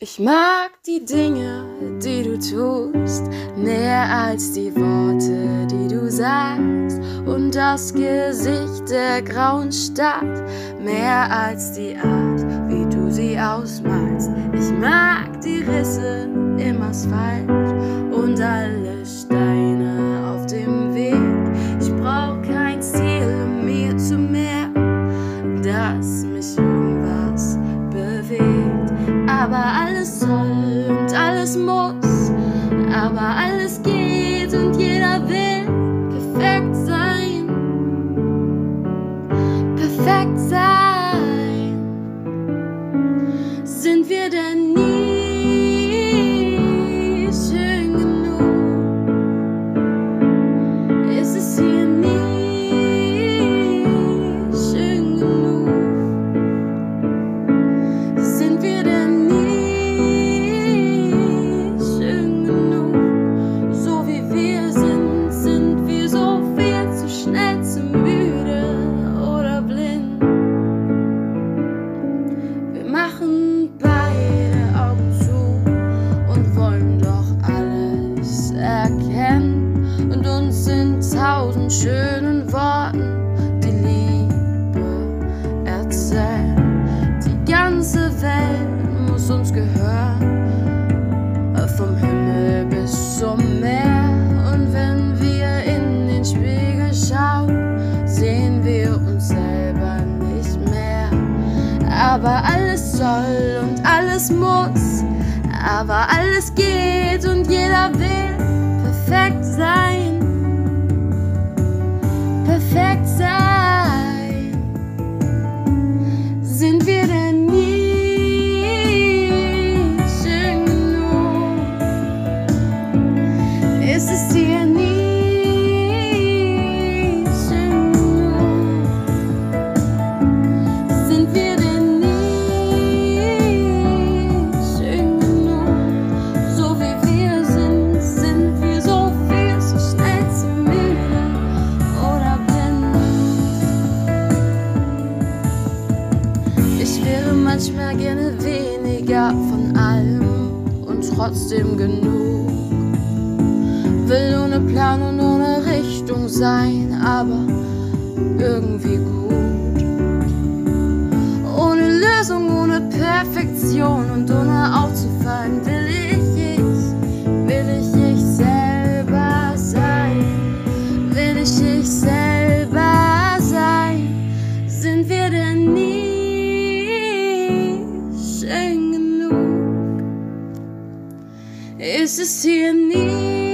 Ich mag die Dinge, die du tust, mehr als die Worte, die du sagst. Und das Gesicht der grauen Stadt, mehr als die Art, wie du sie ausmalst. Ich mag die Risse im Asphalt und alle Steine auf dem Weg. Ich brauch kein Ziel, mir zu merken, dass mich irgendwas bewegt. Aber alles soll und alles muss, aber alles geht Uns gehören, vom Himmel bis zum Meer. Und wenn wir in den Spiegel schauen, sehen wir uns selber nicht mehr. Aber alles soll und alles muss, aber alles geht und jeder will perfekt sein. Ich wäre manchmal gerne weniger von allem und trotzdem genug. Will ohne Plan und ohne Richtung sein, aber irgendwie gut. Ohne Lösung, ohne Perfektion und ohne aufzufallen, will es decir, en mí.